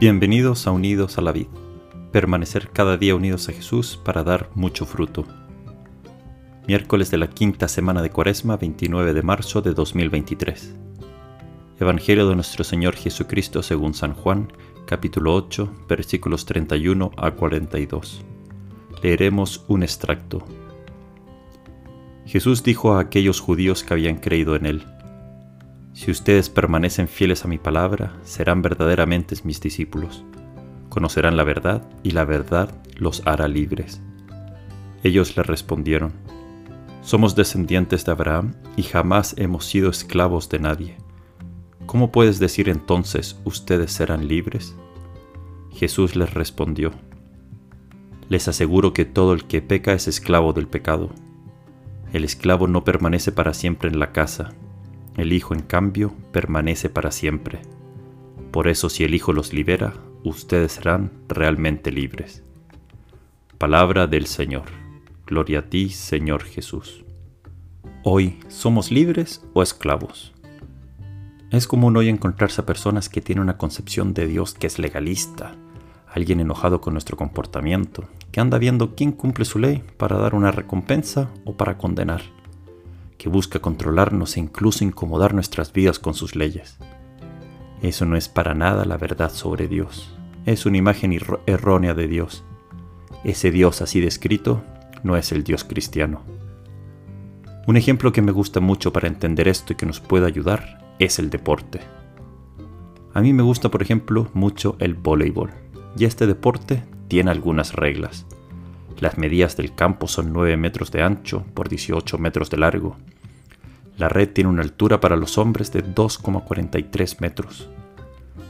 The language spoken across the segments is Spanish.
Bienvenidos a Unidos a la Vid. Permanecer cada día unidos a Jesús para dar mucho fruto. Miércoles de la quinta semana de Cuaresma, 29 de marzo de 2023. Evangelio de nuestro Señor Jesucristo según San Juan, capítulo 8, versículos 31 a 42. Leeremos un extracto. Jesús dijo a aquellos judíos que habían creído en él, si ustedes permanecen fieles a mi palabra, serán verdaderamente mis discípulos. Conocerán la verdad y la verdad los hará libres. Ellos le respondieron, Somos descendientes de Abraham y jamás hemos sido esclavos de nadie. ¿Cómo puedes decir entonces ustedes serán libres? Jesús les respondió, Les aseguro que todo el que peca es esclavo del pecado. El esclavo no permanece para siempre en la casa el Hijo, en cambio, permanece para siempre. Por eso si el Hijo los libera, ustedes serán realmente libres. Palabra del Señor. Gloria a ti, Señor Jesús. Hoy, ¿somos libres o esclavos? Es común hoy encontrarse a personas que tienen una concepción de Dios que es legalista, alguien enojado con nuestro comportamiento, que anda viendo quién cumple su ley para dar una recompensa o para condenar que busca controlarnos e incluso incomodar nuestras vidas con sus leyes. Eso no es para nada la verdad sobre Dios. Es una imagen errónea de Dios. Ese Dios así descrito no es el Dios cristiano. Un ejemplo que me gusta mucho para entender esto y que nos puede ayudar es el deporte. A mí me gusta, por ejemplo, mucho el voleibol, y este deporte tiene algunas reglas. Las medidas del campo son 9 metros de ancho por 18 metros de largo. La red tiene una altura para los hombres de 2,43 metros.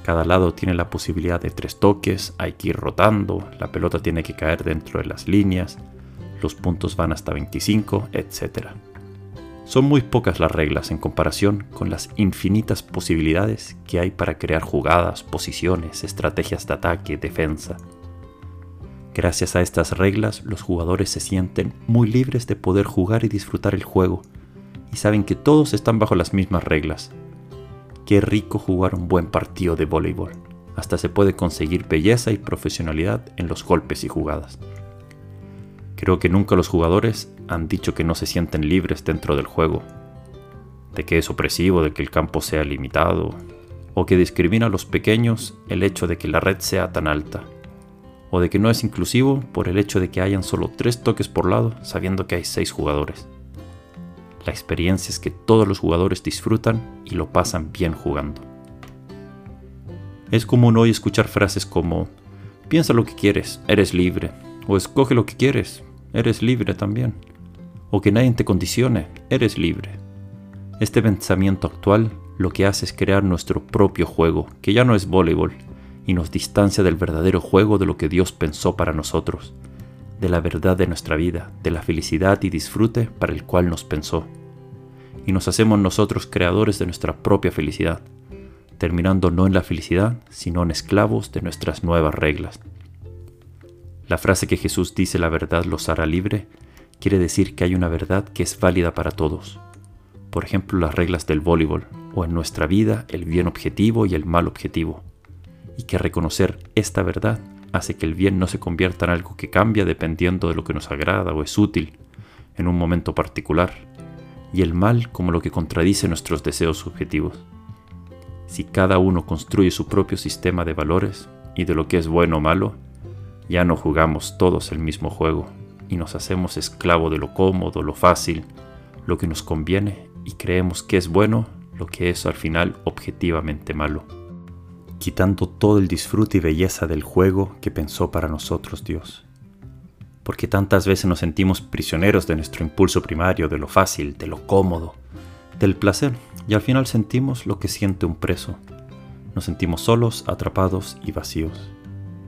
Cada lado tiene la posibilidad de tres toques, hay que ir rotando, la pelota tiene que caer dentro de las líneas, los puntos van hasta 25, etc. Son muy pocas las reglas en comparación con las infinitas posibilidades que hay para crear jugadas, posiciones, estrategias de ataque, defensa. Gracias a estas reglas, los jugadores se sienten muy libres de poder jugar y disfrutar el juego, y saben que todos están bajo las mismas reglas. Qué rico jugar un buen partido de voleibol. Hasta se puede conseguir belleza y profesionalidad en los golpes y jugadas. Creo que nunca los jugadores han dicho que no se sienten libres dentro del juego, de que es opresivo de que el campo sea limitado, o que discrimina a los pequeños el hecho de que la red sea tan alta o de que no es inclusivo por el hecho de que hayan solo tres toques por lado sabiendo que hay seis jugadores. La experiencia es que todos los jugadores disfrutan y lo pasan bien jugando. Es común hoy escuchar frases como piensa lo que quieres, eres libre, o escoge lo que quieres, eres libre también, o que nadie te condicione, eres libre. Este pensamiento actual lo que hace es crear nuestro propio juego, que ya no es voleibol, y nos distancia del verdadero juego de lo que Dios pensó para nosotros, de la verdad de nuestra vida, de la felicidad y disfrute para el cual nos pensó. Y nos hacemos nosotros creadores de nuestra propia felicidad, terminando no en la felicidad, sino en esclavos de nuestras nuevas reglas. La frase que Jesús dice la verdad los hará libre quiere decir que hay una verdad que es válida para todos. Por ejemplo, las reglas del voleibol, o en nuestra vida el bien objetivo y el mal objetivo y que reconocer esta verdad hace que el bien no se convierta en algo que cambia dependiendo de lo que nos agrada o es útil en un momento particular, y el mal como lo que contradice nuestros deseos subjetivos. Si cada uno construye su propio sistema de valores y de lo que es bueno o malo, ya no jugamos todos el mismo juego y nos hacemos esclavo de lo cómodo, lo fácil, lo que nos conviene y creemos que es bueno lo que es al final objetivamente malo quitando todo el disfrute y belleza del juego que pensó para nosotros Dios. Porque tantas veces nos sentimos prisioneros de nuestro impulso primario, de lo fácil, de lo cómodo, del placer, y al final sentimos lo que siente un preso. Nos sentimos solos, atrapados y vacíos.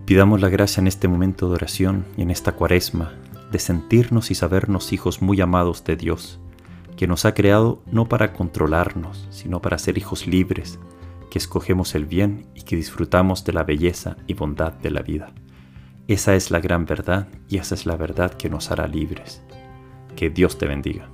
Pidamos la gracia en este momento de oración y en esta cuaresma de sentirnos y sabernos hijos muy amados de Dios, que nos ha creado no para controlarnos, sino para ser hijos libres, que escogemos el bien y que disfrutamos de la belleza y bondad de la vida. Esa es la gran verdad y esa es la verdad que nos hará libres. Que Dios te bendiga.